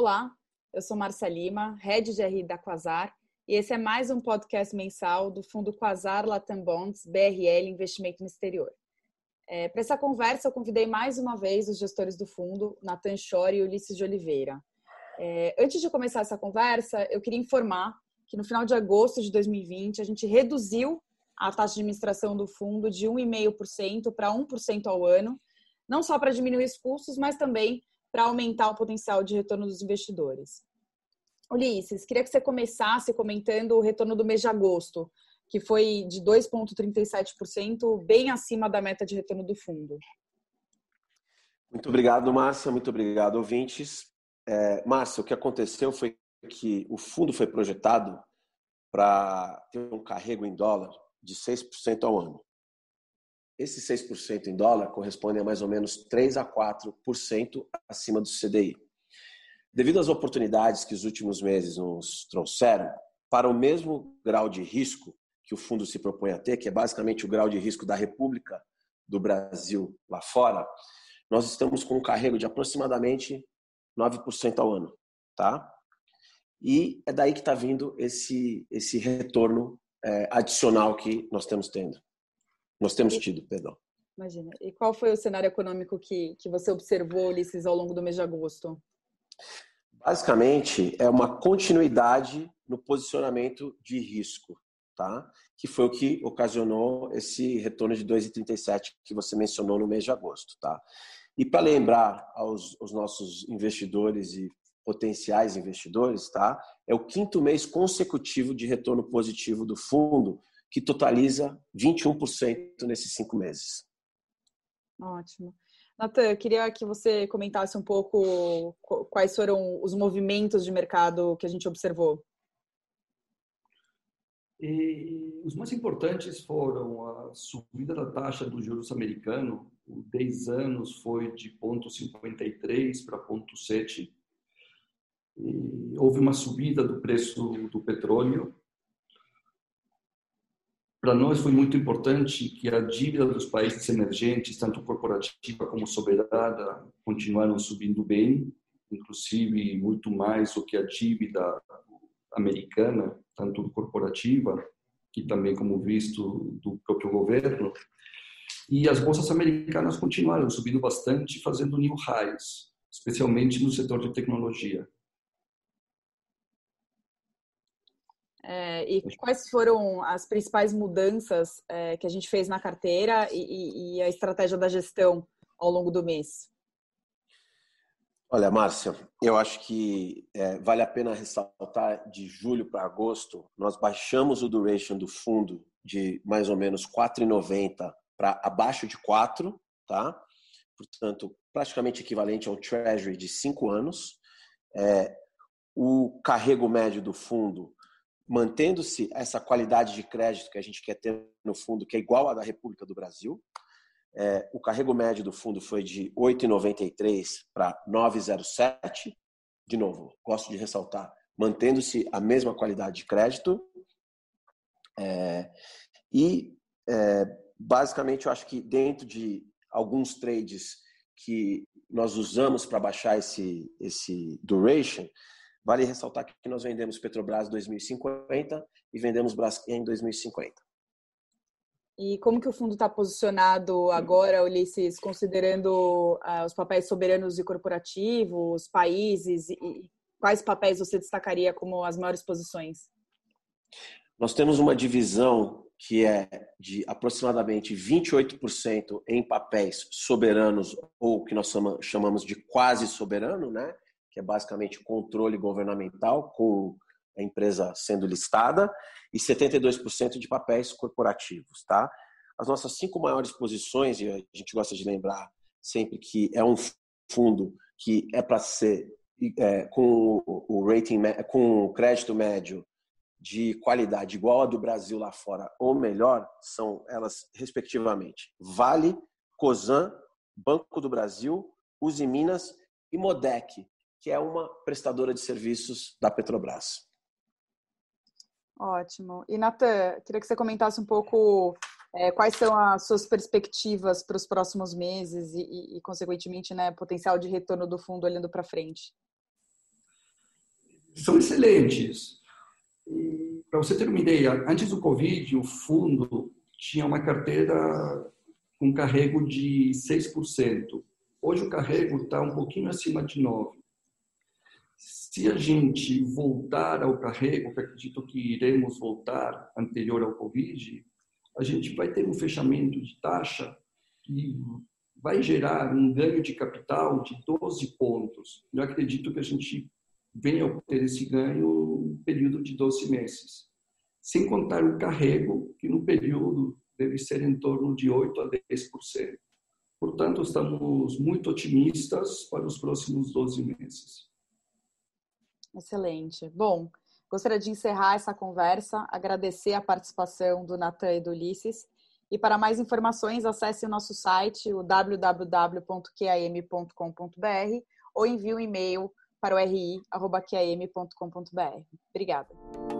Olá, eu sou Marcia Lima, Head de RI da Quasar, e esse é mais um podcast mensal do Fundo Quasar Latam Bonds BRL Investimento no Exterior. É, Para essa conversa, eu convidei mais uma vez os gestores do fundo, Nathan Chore e Ulisses de Oliveira. É, antes de começar essa conversa, eu queria informar que no final de agosto de 2020 a gente reduziu a taxa de administração do fundo de 1,5% para 1% ao ano, não só para diminuir os custos, mas também para aumentar o potencial de retorno dos investidores. Ulisses, queria que você começasse comentando o retorno do mês de agosto, que foi de 2,37%, bem acima da meta de retorno do fundo. Muito obrigado, Márcia. Muito obrigado, ouvintes. É, Márcia, o que aconteceu foi que o fundo foi projetado para ter um carrego em dólar de 6% ao ano. Esse 6% em dólar corresponde a mais ou menos 3 a 4% acima do CDI. Devido às oportunidades que os últimos meses nos trouxeram, para o mesmo grau de risco que o fundo se propõe a ter, que é basicamente o grau de risco da República do Brasil lá fora, nós estamos com um carrego de aproximadamente 9% ao ano, tá? E é daí que está vindo esse, esse retorno é, adicional que nós temos tendo. Nós temos tido, perdão. Imagina. E qual foi o cenário econômico que, que você observou, Ulisses, ao longo do mês de agosto? Basicamente, é uma continuidade no posicionamento de risco, tá? que foi o que ocasionou esse retorno de 2,37 que você mencionou no mês de agosto. Tá? E para lembrar aos, aos nossos investidores e potenciais investidores, tá? É o quinto mês consecutivo de retorno positivo do fundo, que totaliza 21% nesses cinco meses. Ótimo. Natan, eu queria que você comentasse um pouco quais foram os movimentos de mercado que a gente observou. E os mais importantes foram a subida da taxa dos juros americano, o 10 anos foi de 0,53 para 0,7 e houve uma subida do preço do petróleo. Para nós foi muito importante que a dívida dos países emergentes, tanto corporativa como soberana, continuaram subindo bem, inclusive muito mais do que a dívida americana, tanto corporativa, que também como visto do próprio governo. E as bolsas americanas continuaram subindo bastante, fazendo new highs, especialmente no setor de tecnologia. É, e quais foram as principais mudanças é, que a gente fez na carteira e, e, a estratégia da gestão ao longo do mês? Olha, Márcia, eu acho que é, vale a pena ressaltar de julho para agosto, nós baixamos o duration do fundo de mais ou menos 4,90 para abaixo de 4, tá? Portanto, praticamente equivalente a um treasury de 5 anos. É, o carrego médio do fundo mantendo-se essa qualidade de crédito que a gente quer ter no fundo, que é igual à da República do Brasil. É, o carrego médio do fundo foi de 8,93 para 9,07. De novo, gosto de ressaltar, mantendo-se a mesma qualidade de crédito. É, e, é, basicamente, eu acho que dentro de alguns trades que nós usamos para baixar esse, esse duration, Vale ressaltar que nós vendemos Petrobras 2050 e vendemos Braskem 2050. E como que o fundo está posicionado agora, Ulisses, considerando uh, os papéis soberanos e corporativos, países, e quais papéis você destacaria como as maiores posições? Nós temos uma divisão que é de aproximadamente 28% em papéis soberanos, ou que nós chamamos de quase soberano, né? Que é basicamente controle governamental, com a empresa sendo listada, e 72% de papéis corporativos. Tá? As nossas cinco maiores posições, e a gente gosta de lembrar sempre que é um fundo que é para ser é, com o rating, com o crédito médio de qualidade igual a do Brasil lá fora ou melhor, são elas respectivamente Vale, Cosan, Banco do Brasil, Uzi Minas e Modec, que é uma prestadora de serviços da Petrobras. Ótimo. E, Natan, queria que você comentasse um pouco é, quais são as suas perspectivas para os próximos meses e, e, e consequentemente, né, potencial de retorno do fundo olhando para frente. são excelentes. Para você ter uma ideia, antes do Covid, o fundo tinha uma carteira com carrego de 6%. Hoje o carrego está um pouquinho acima de 9%. Se a gente voltar ao carrego, que acredito que iremos voltar anterior ao Covid, a gente vai ter um fechamento de taxa que vai gerar um ganho de capital de 12 pontos. Eu acredito que a gente venha obter esse ganho no período de 12 meses. Sem contar o carrego, que no período deve ser em torno de 8 a 10%. Portanto, estamos muito otimistas para os próximos 12 meses. Excelente. Bom, gostaria de encerrar essa conversa, agradecer a participação do Natan e do Ulisses. E para mais informações, acesse o nosso site, o www.qam.com.br ou envie um e-mail para o ri.qam.com.br. Obrigada.